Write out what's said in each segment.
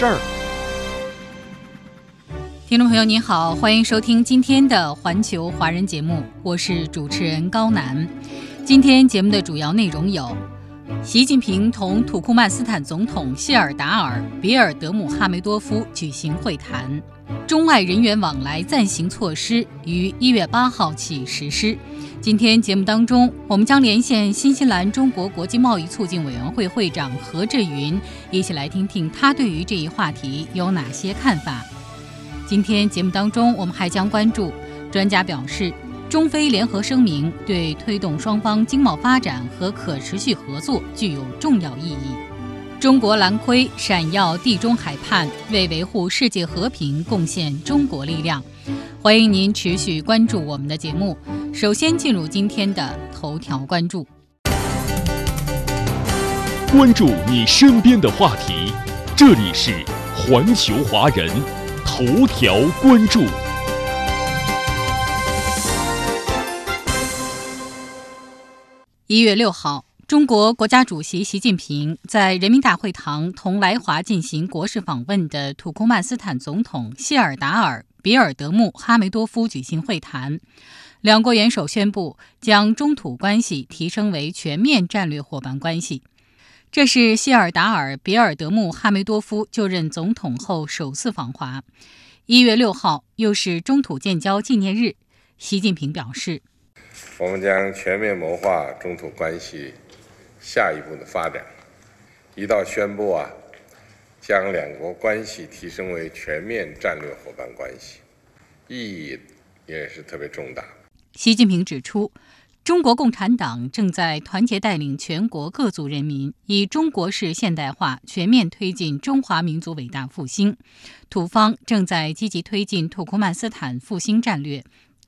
事儿。听众朋友您好，欢迎收听今天的环球华人节目，我是主持人高楠。今天节目的主要内容有：习近平同土库曼斯坦总统谢尔达尔·比尔德姆哈梅多夫举行会谈；中外人员往来暂行措施于一月八号起实施。今天节目当中，我们将连线新西兰中国国际贸易促进委员会会长何志云，一起来听听他对于这一话题有哪些看法。今天节目当中，我们还将关注专家表示，中非联合声明对推动双方经贸发展和可持续合作具有重要意义。中国蓝盔闪耀地中海畔，为维护世界和平贡献中国力量。欢迎您持续关注我们的节目。首先进入今天的头条关注，关注你身边的话题，这里是环球华人。头条关注。一月六号，中国国家主席习近平在人民大会堂同来华进行国事访问的土库曼斯坦总统谢尔达尔·比尔德穆哈梅多夫举行会谈，两国元首宣布将中土关系提升为全面战略伙伴关系。这是谢尔达尔·比尔德穆哈梅多夫就任总统后首次访华。一月六号又是中土建交纪念日，习近平表示：“我们将全面谋划中土关系下一步的发展。一到宣布啊，将两国关系提升为全面战略伙伴关系，意义也是特别重大。”习近平指出。中国共产党正在团结带领全国各族人民，以中国式现代化全面推进中华民族伟大复兴。土方正在积极推进土库曼斯坦复兴战略，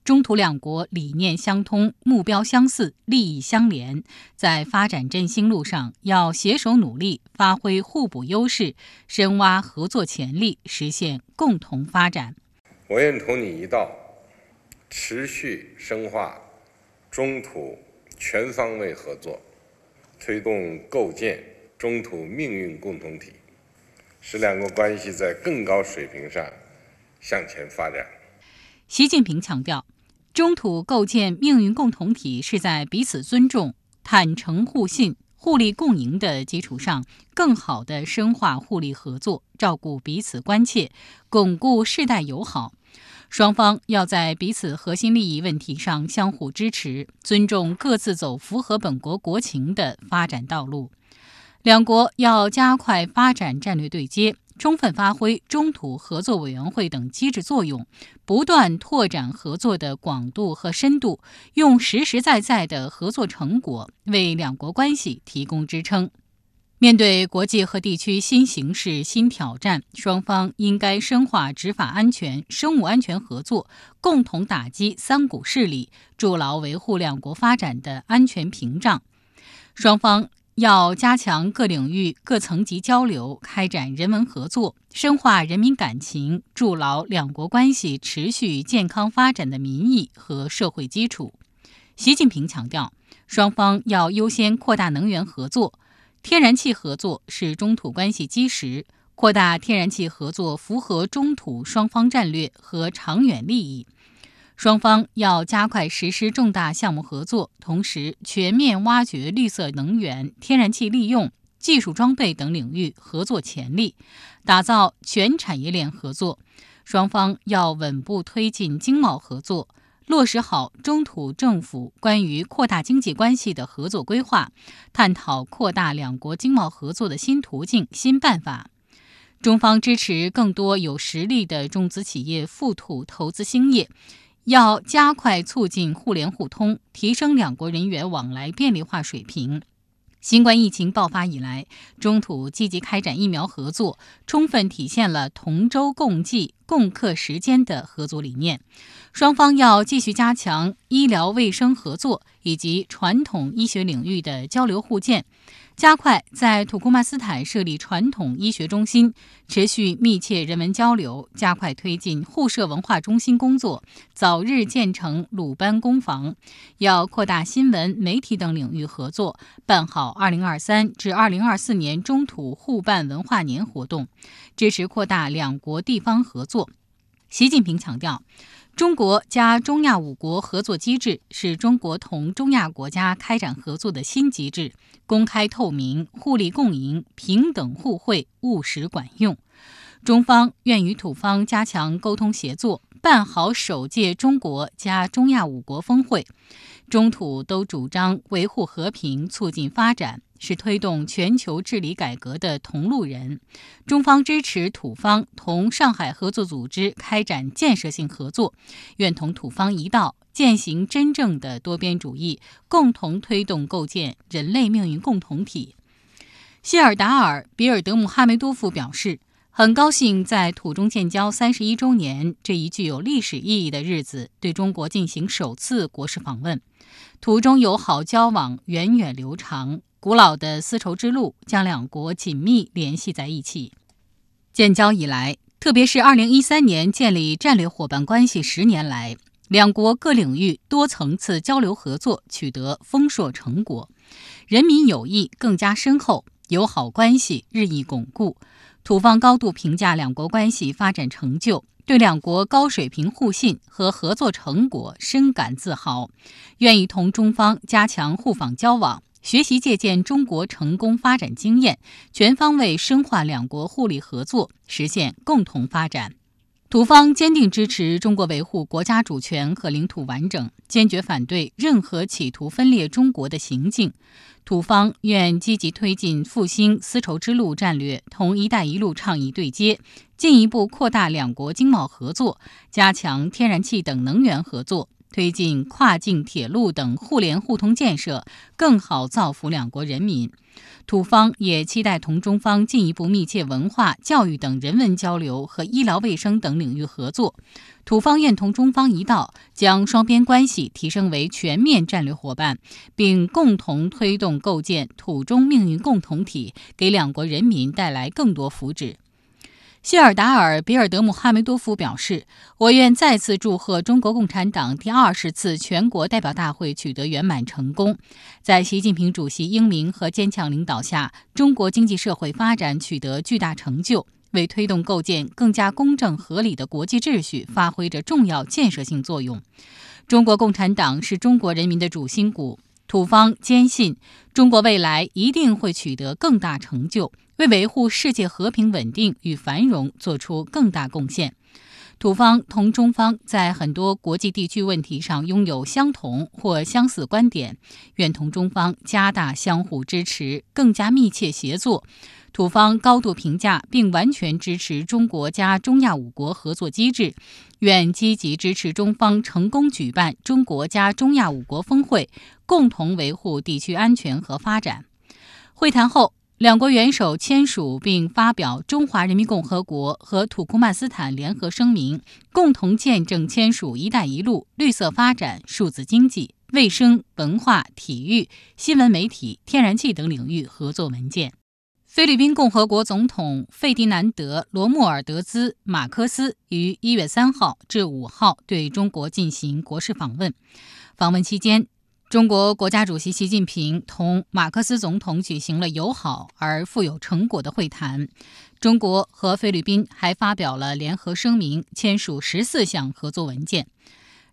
中土两国理念相通、目标相似、利益相连，在发展振兴路上要携手努力，发挥互补优势，深挖合作潜力，实现共同发展。我愿同你一道，持续深化。中土全方位合作，推动构建中土命运共同体，使两国关系在更高水平上向前发展。习近平强调，中土构建命运共同体是在彼此尊重、坦诚互信、互利共赢的基础上，更好地深化互利合作，照顾彼此关切，巩固世代友好。双方要在彼此核心利益问题上相互支持，尊重各自走符合本国国情的发展道路。两国要加快发展战略对接，充分发挥中土合作委员会等机制作用，不断拓展合作的广度和深度，用实实在在的合作成果为两国关系提供支撑。面对国际和地区新形势、新挑战，双方应该深化执法安全、生物安全合作，共同打击三股势力，筑牢维护两国发展的安全屏障。双方要加强各领域、各层级交流，开展人文合作，深化人民感情，筑牢两国关系持续健康发展的民意和社会基础。习近平强调，双方要优先扩大能源合作。天然气合作是中土关系基石，扩大天然气合作符合中土双方战略和长远利益。双方要加快实施重大项目合作，同时全面挖掘绿色能源、天然气利用、技术装备等领域合作潜力，打造全产业链合作。双方要稳步推进经贸合作。落实好中土政府关于扩大经济关系的合作规划，探讨扩大两国经贸合作的新途径、新办法。中方支持更多有实力的中资企业赴土投资兴业，要加快促进互联互通，提升两国人员往来便利化水平。新冠疫情爆发以来，中土积极开展疫苗合作，充分体现了同舟共济、共克时艰的合作理念。双方要继续加强医疗卫生合作以及传统医学领域的交流互鉴。加快在土库曼斯坦设立传统医学中心，持续密切人文交流，加快推进互设文化中心工作，早日建成鲁班工房。要扩大新闻、媒体等领域合作，办好2023至2024年中土互办文化年活动，支持扩大两国地方合作。习近平强调。中国加中亚五国合作机制是中国同中亚国家开展合作的新机制，公开透明、互利共赢、平等互惠、务实管用。中方愿与土方加强沟通协作，办好首届中国加中亚五国峰会。中土都主张维护和平、促进发展。是推动全球治理改革的同路人，中方支持土方同上海合作组织开展建设性合作，愿同土方一道践行真正的多边主义，共同推动构建人类命运共同体。谢尔达尔·比尔德姆哈梅多夫表示，很高兴在土中建交三十一周年这一具有历史意义的日子，对中国进行首次国事访问。土中友好交往源远流长。古老的丝绸之路将两国紧密联系在一起。建交以来，特别是2013年建立战略伙伴关系十年来，两国各领域多层次交流合作取得丰硕成果，人民友谊更加深厚，友好关系日益巩固。土方高度评价两国关系发展成就，对两国高水平互信和合作成果深感自豪，愿意同中方加强互访交往。学习借鉴中国成功发展经验，全方位深化两国互利合作，实现共同发展。土方坚定支持中国维护国家主权和领土完整，坚决反对任何企图分裂中国的行径。土方愿积极推进复兴丝绸之路战略，同“一带一路”倡议对接，进一步扩大两国经贸合作，加强天然气等能源合作。推进跨境铁路等互联互通建设，更好造福两国人民。土方也期待同中方进一步密切文化、教育等人文交流和医疗卫生等领域合作。土方愿同中方一道，将双边关系提升为全面战略伙伴，并共同推动构建土中命运共同体，给两国人民带来更多福祉。谢尔达尔·比尔德姆哈梅多夫表示：“我愿再次祝贺中国共产党第二十次全国代表大会取得圆满成功，在习近平主席英明和坚强领导下，中国经济社会发展取得巨大成就，为推动构建更加公正合理的国际秩序发挥着重要建设性作用。中国共产党是中国人民的主心骨，土方坚信中国未来一定会取得更大成就。”为维护世界和平稳定与繁荣做出更大贡献，土方同中方在很多国际地区问题上拥有相同或相似观点，愿同中方加大相互支持，更加密切协作。土方高度评价并完全支持中国加中亚五国合作机制，愿积极支持中方成功举办中国加中亚五国峰会，共同维护地区安全和发展。会谈后。两国元首签署并发表《中华人民共和国和土库曼斯坦联合声明》，共同见证签署“一带一路”绿色发展、数字经济、卫生、文化、体育、新闻媒体、天然气等领域合作文件。菲律宾共和国总统费迪南德·罗穆尔德兹·马科斯于一月三号至五号对中国进行国事访问，访问期间。中国国家主席习近平同马克思总统举行了友好而富有成果的会谈。中国和菲律宾还发表了联合声明，签署十四项合作文件。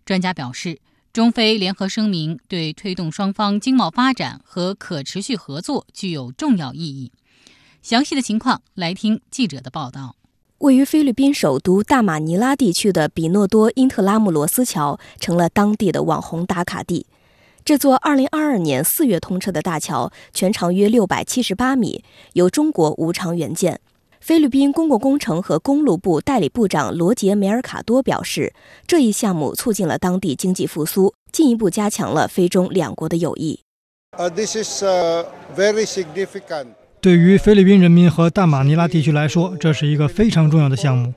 专家表示，中菲联合声明对推动双方经贸发展和可持续合作具有重要意义。详细的情况，来听记者的报道。位于菲律宾首都大马尼拉地区的比诺多因特拉穆罗斯桥成了当地的网红打卡地。这座2022年4月通车的大桥，全长约678米，由中国无偿援建。菲律宾公共工程和公路部代理部长罗杰·梅尔卡多表示，这一项目促进了当地经济复苏，进一步加强了菲中两国的友谊。This is very significant. 对于菲律宾人民和大马尼拉地区来说，这是一个非常重要的项目，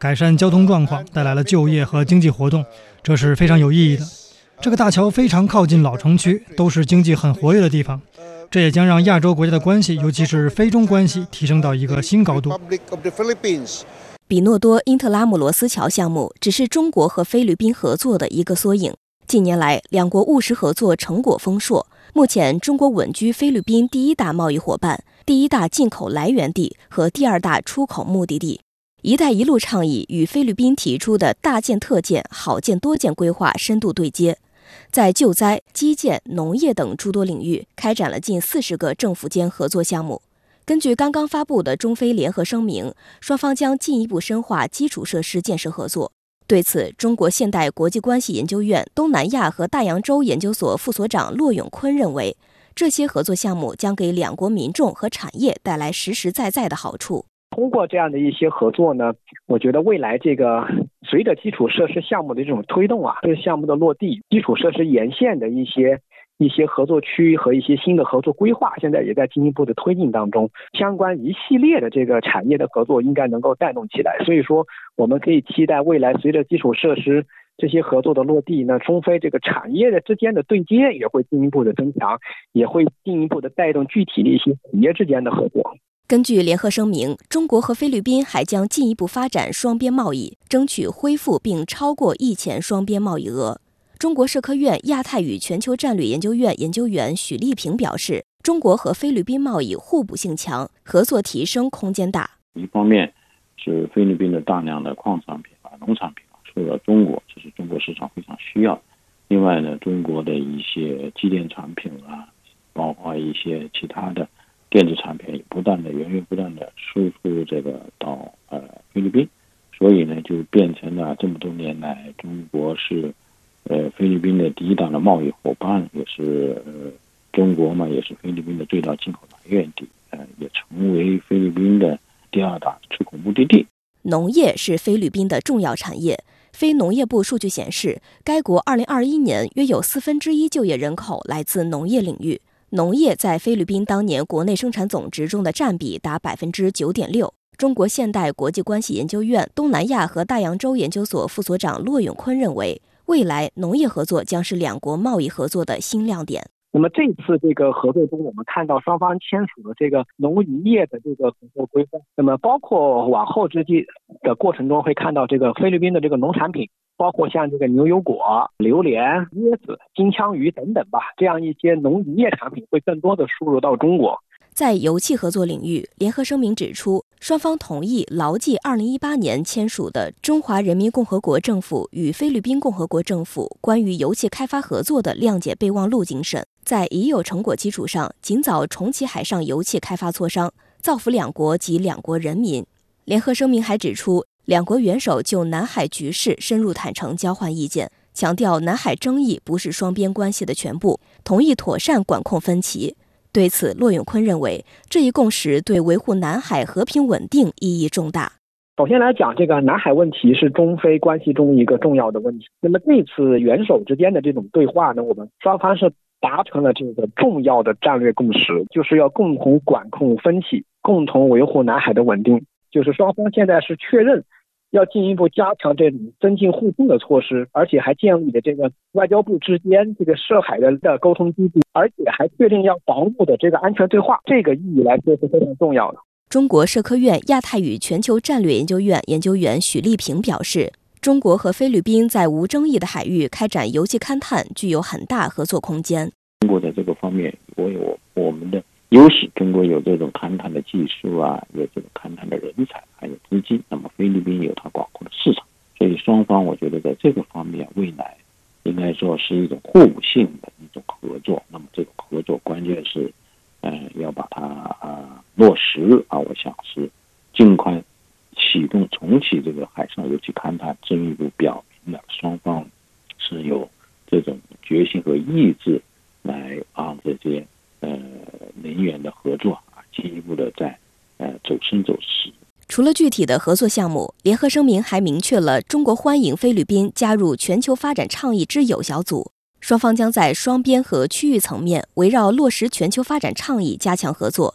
改善交通状况，带来了就业和经济活动，这是非常有意义的。这个大桥非常靠近老城区，都是经济很活跃的地方，这也将让亚洲国家的关系，尤其是非中关系，提升到一个新高度。比诺多因特拉姆罗斯桥项目只是中国和菲律宾合作的一个缩影。近年来，两国务实合作成果丰硕。目前，中国稳居菲律宾第一大贸易伙伴、第一大进口来源地和第二大出口目的地。“一带一路”倡议与菲律宾提出的大建特建、好建多建规划深度对接。在救灾、基建、农业等诸多领域开展了近四十个政府间合作项目。根据刚刚发布的中非联合声明，双方将进一步深化基础设施建设合作。对此，中国现代国际关系研究院东南亚和大洋洲研究所副所长骆永坤认为，这些合作项目将给两国民众和产业带来实实在在的好处。通过这样的一些合作呢，我觉得未来这个随着基础设施项目的这种推动啊，这个项目的落地，基础设施沿线的一些一些合作区和一些新的合作规划，现在也在进一步的推进当中。相关一系列的这个产业的合作应该能够带动起来。所以说，我们可以期待未来随着基础设施这些合作的落地呢，中非这个产业的之间的对接也会进一步的增强，也会进一步的带动具体的一些企业之间的合作。根据联合声明，中国和菲律宾还将进一步发展双边贸易，争取恢复并超过疫前双边贸易额。中国社科院亚太与全球战略研究院研究员许立平表示，中国和菲律宾贸易互补性强，合作提升空间大。一方面是菲律宾的大量的矿产品啊、农产品啊输到中国，这是中国市场非常需要；另外呢，中国的一些机电产品啊，包括一些其他的。电子产品不断的源源不断的输出这个到呃菲律宾，所以呢就变成了这么多年来中国是呃菲律宾的第一大的贸易伙伴，也是呃中国嘛也是菲律宾的最大进口来源地，呃也成为菲律宾的第二大出口目的地。农业是菲律宾的重要产业，非农业部数据显示，该国二零二一年约有四分之一就业人口来自农业领域。农业在菲律宾当年国内生产总值中的占比达百分之九点六。中国现代国际关系研究院东南亚和大洋洲研究所副所长骆永坤认为，未来农业合作将是两国贸易合作的新亮点。那么这次这个合作中，我们看到双方签署了这个农渔业的这个合作规范。那么包括往后之际的过程中，会看到这个菲律宾的这个农产品。包括像这个牛油果、榴莲、椰子、金枪鱼等等吧，这样一些农渔业产品会更多的输入到中国。在油气合作领域，联合声明指出，双方同意牢记2018年签署的《中华人民共和国政府与菲律宾共和国政府关于油气开发合作的谅解备忘录》精神，在已有成果基础上，尽早重启海上油气开发磋商，造福两国及两国人民。联合声明还指出。两国元首就南海局势深入坦诚交换意见，强调南海争议不是双边关系的全部，同意妥善管控分歧。对此，骆永坤认为，这一共识对维护南海和平稳定意义重大。首先来讲，这个南海问题是中非关系中一个重要的问题。那么这次元首之间的这种对话呢，我们双方是达成了这个重要的战略共识，就是要共同管控分歧，共同维护南海的稳定。就是双方现在是确认要进一步加强这种增进互助的措施，而且还建立了这个外交部之间这个涉海的的沟通机制，而且还确定要防务的这个安全对话，这个意义来说是非常重要的。中国社科院亚太与全球战略研究院研究员许立平表示，中国和菲律宾在无争议的海域开展油气勘探，具有很大合作空间。中国在这个方面，我有我们的。优势，中国有这种勘探的技术啊，有这种勘探的人才，还有资金。那么菲律宾有它广阔的市场，所以双方我觉得在这个方面，未来应该说是一种互补性的一种合作。那么这个合作关键是，呃，要把它啊落实啊，我想是尽快启动重启这个海上油气勘探，进一步表明了双方是有这种决心和意志来啊这些。呃，能源的合作啊，进一步的在呃走深走实。除了具体的合作项目，联合声明还明确了中国欢迎菲律宾加入全球发展倡议之友小组。双方将在双边和区域层面围绕落实全球发展倡议加强合作。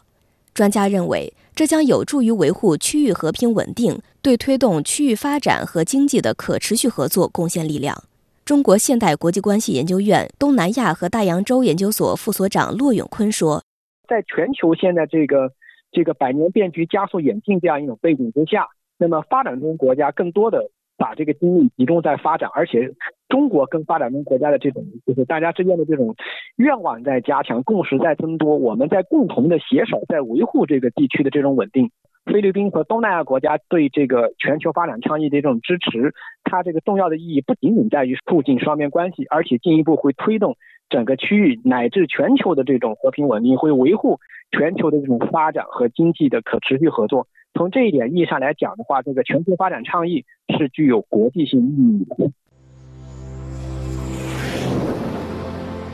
专家认为，这将有助于维护区域和平稳定，对推动区域发展和经济的可持续合作贡献力量。中国现代国际关系研究院东南亚和大洋洲研究所副所长骆永坤说：“在全球现在这个这个百年变局加速演进这样一种背景之下，那么发展中国家更多的。”把这个精力集中在发展，而且中国跟发展中国家的这种，就是大家之间的这种愿望在加强，共识在增多，我们在共同的携手在维护这个地区的这种稳定。菲律宾和东南亚国家对这个全球发展倡议的这种支持，它这个重要的意义不仅仅在于促进双边关系，而且进一步会推动整个区域乃至全球的这种和平稳定，会维护全球的这种发展和经济的可持续合作。从这一点意义上来讲的话，这个全球发展倡议是具有国际性意义的。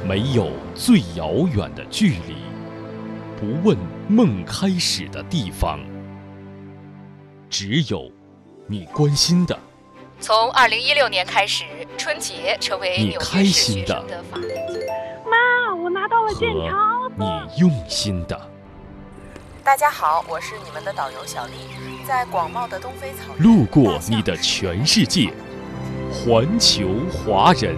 没有最遥远的距离，不问梦开始的地方，只有你关心的。从二零一六年开始，春节成为你开心的。妈，我拿到了健康。你用心的。大家好，我是你们的导游小丽，在广袤的东非草原，路过你的全世界，环球华人。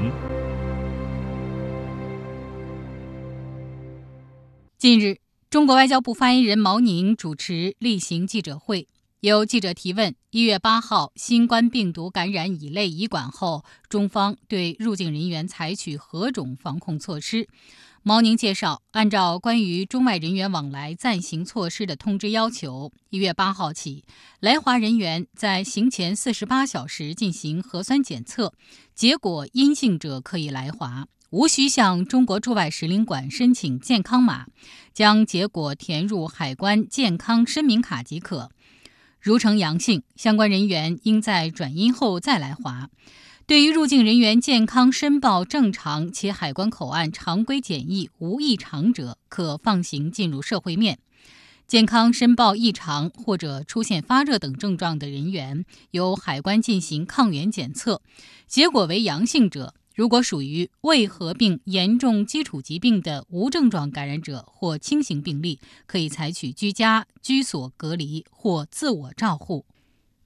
近日，中国外交部发言人毛宁主持例行记者会，有记者提问：一月八号新冠病毒感染乙类乙管后，中方对入境人员采取何种防控措施？毛宁介绍，按照关于中外人员往来暂行措施的通知要求，一月八号起，来华人员在行前四十八小时进行核酸检测，结果阴性者可以来华，无需向中国驻外使领馆申请健康码，将结果填入海关健康申明卡即可。如呈阳性，相关人员应在转阴后再来华。对于入境人员健康申报正常且海关口岸常规检疫无异常者，可放行进入社会面；健康申报异常或者出现发热等症状的人员，由海关进行抗原检测，结果为阳性者，如果属于未合并严重基础疾病的无症状感染者或轻型病例，可以采取居家居所隔离或自我照护。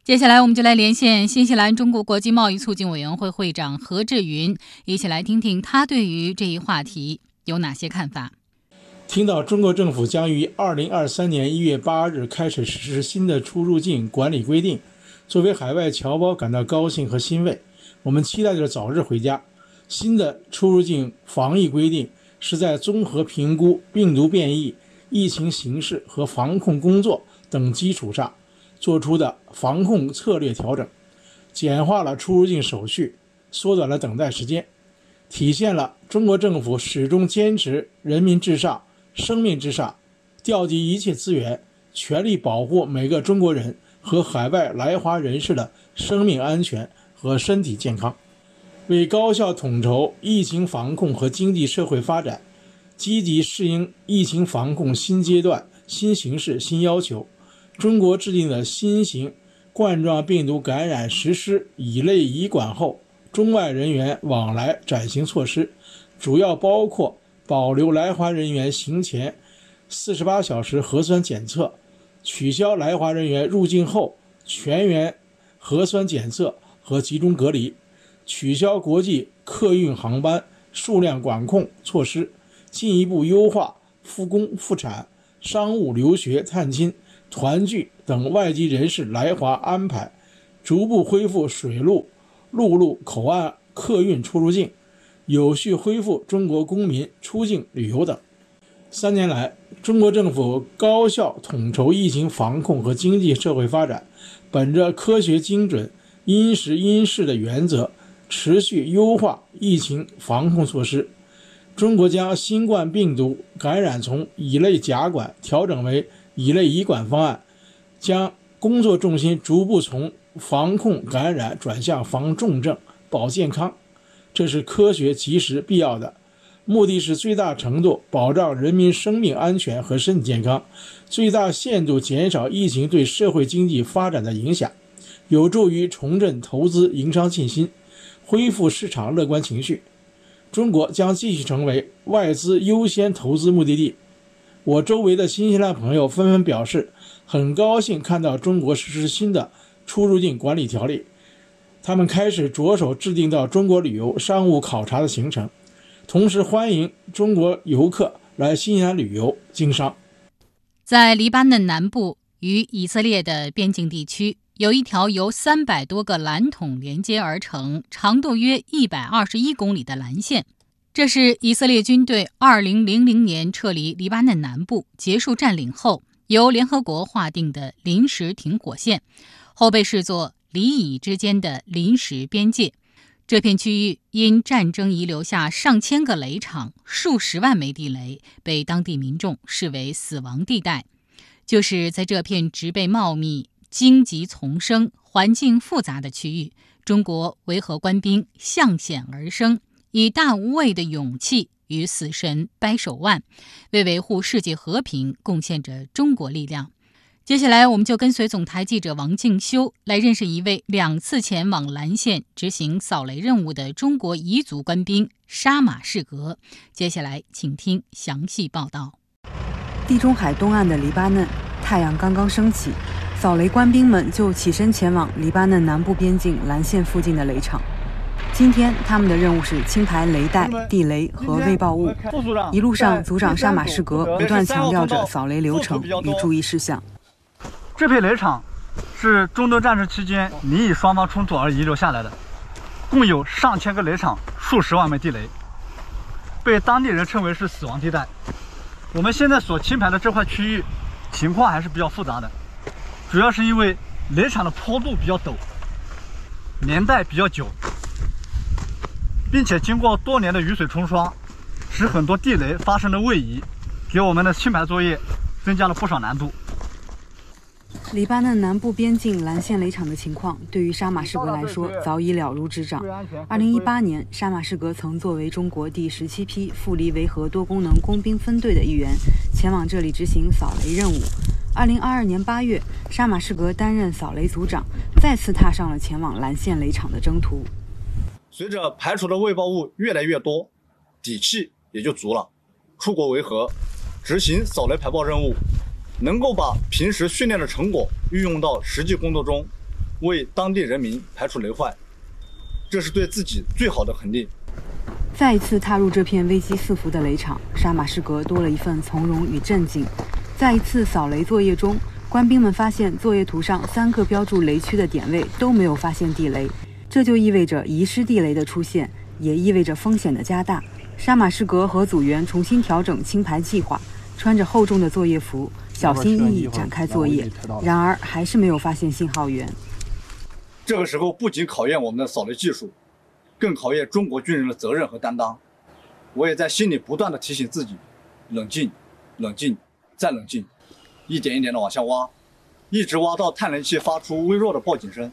接下来，我们就来连线新西兰中国国际贸易促进委员会会长何志云，一起来听听他对于这一话题有哪些看法。听到中国政府将于二零二三年一月八日开始实施新的出入境管理规定，作为海外侨胞感到高兴和欣慰。我们期待着早日回家。新的出入境防疫规定是在综合评估病毒变异、疫情形势和防控工作等基础上。做出的防控策略调整，简化了出入境手续，缩短了等待时间，体现了中国政府始终坚持人民至上、生命至上，调集一切资源，全力保护每个中国人和海外来华人士的生命安全和身体健康，为高效统筹疫情防控和经济社会发展，积极适应疫情防控新阶段、新形势、新要求。中国制定的新型冠状病毒感染实施乙类乙管后中外人员往来暂行措施，主要包括保留来华人员行前四十八小时核酸检测，取消来华人员入境后全员核酸检测和集中隔离，取消国际客运航班数量管控措施，进一步优化复工复产、商务留学探亲。团聚等外籍人士来华安排，逐步恢复水路、陆路口岸客运出入境，有序恢复中国公民出境旅游等。三年来，中国政府高效统筹疫情防控和经济社会发展，本着科学精准、因时因势的原则，持续优化疫情防控措施。中国将新冠病毒感染从乙类甲管调整为。乙类乙管方案将工作重心逐步从防控感染转向防重症、保健康，这是科学、及时、必要的。目的是最大程度保障人民生命安全和身体健康，最大限度减少疫情对社会经济发展的影响，有助于重振投资营商信心，恢复市场乐观情绪。中国将继续成为外资优先投资目的地。我周围的新西兰朋友纷纷表示，很高兴看到中国实施新的出入境管理条例，他们开始着手制定到中国旅游、商务考察的行程，同时欢迎中国游客来新西兰旅游经商。在黎巴嫩南部与以色列的边境地区，有一条由三百多个蓝桶连接而成、长度约一百二十一公里的蓝线。这是以色列军队二零零零年撤离黎巴嫩南部、结束占领后，由联合国划定的临时停火线，后被视作黎以之间的临时边界。这片区域因战争遗留下上千个雷场、数十万枚地雷，被当地民众视为死亡地带。就是在这片植被茂密、荆棘丛生、环境复杂的区域，中国维和官兵向险而生。以大无畏的勇气与死神掰手腕，为维护世界和平贡献着中国力量。接下来，我们就跟随总台记者王静修来认识一位两次前往蓝线执行扫雷任务的中国彝族官兵沙马士格。接下来，请听详细报道。地中海东岸的黎巴嫩，太阳刚刚升起，扫雷官兵们就起身前往黎巴嫩南部边境蓝线附近的雷场。今天他们的任务是清排雷带、地雷和未爆物。一路上，组长沙马士格不断强调着扫雷流程与注意事项。这片雷场是中东战争期间尼以双方冲突而遗留下来的，共有上千个雷场，数十万枚地雷，被当地人称为是死亡地带。我们现在所清排的这块区域情况还是比较复杂的，主要是因为雷场的坡度比较陡，年代比较久。并且经过多年的雨水冲刷，使很多地雷发生了位移，给我们的清排作业增加了不少难度。黎巴嫩南部边境蓝线雷场的情况，对于沙马士格来说早已了如指掌。二零一八年，沙马士格曾作为中国第十七批赴黎维和多功能工兵分队的一员，前往这里执行扫雷任务。2022年八月，沙马士格担任扫雷组长，再次踏上了前往蓝线雷场的征途。随着排除的未爆物越来越多，底气也就足了。出国维和，执行扫雷排爆任务，能够把平时训练的成果运用到实际工作中，为当地人民排除雷患，这是对自己最好的肯定。再一次踏入这片危机四伏的雷场，沙马士格多了一份从容与镇静。在一次扫雷作业中，官兵们发现作业图上三个标注雷区的点位都没有发现地雷。这就意味着遗失地雷的出现，也意味着风险的加大。沙马士格和组员重新调整清排计划，穿着厚重的作业服，小心翼翼展开作业。然而，还是没有发现信号源。这个时候，不仅考验我们的扫雷技术，更考验中国军人的责任和担当。我也在心里不断地提醒自己：冷静，冷静，再冷静，一点一点地往下挖，一直挖到探雷器发出微弱的报警声。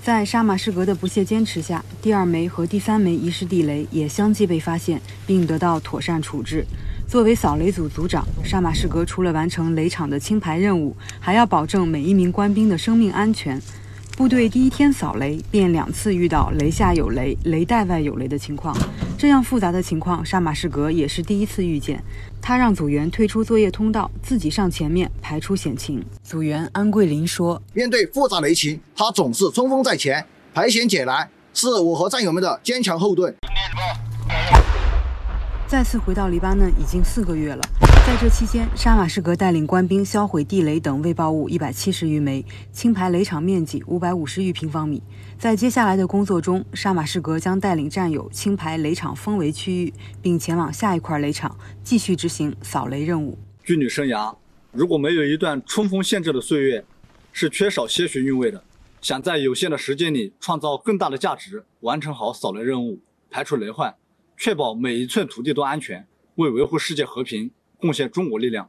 在沙马士格的不懈坚持下，第二枚和第三枚遗失地雷也相继被发现，并得到妥善处置。作为扫雷组组长，沙马士格除了完成雷场的清排任务，还要保证每一名官兵的生命安全。部队第一天扫雷，便两次遇到雷下有雷、雷带外有雷的情况。这样复杂的情况，沙马士格也是第一次遇见。他让组员退出作业通道，自己上前面排除险情。组员安桂林说：“面对复杂雷情，他总是冲锋在前，排险解难，是我和战友们的坚强后盾。”再次回到黎巴嫩已经四个月了。在这期间，沙马士格带领官兵销毁地雷等未爆物一百七十余枚，清排雷场面积五百五十余平方米。在接下来的工作中，沙马士格将带领战友清排雷场封围区域，并前往下一块雷场继续执行扫雷任务。军旅生涯如果没有一段冲锋陷阵的岁月，是缺少些许韵味的。想在有限的时间里创造更大的价值，完成好扫雷任务，排除雷患，确保每一寸土地都安全，为维护世界和平。贡献中国力量。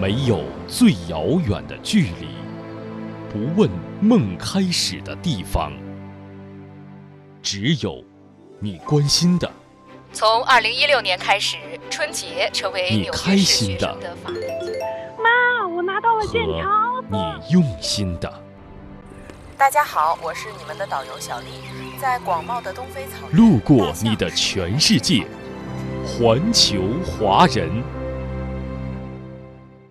没有最遥远的距离，不问梦开始的地方，只有你关心的。从二零一六年开始，春节成为你开心的。妈，我拿到了健康。你用心的。大家好，我是你们的导游小丽，在广袤的东非草原，路过你的全世界，环球华人。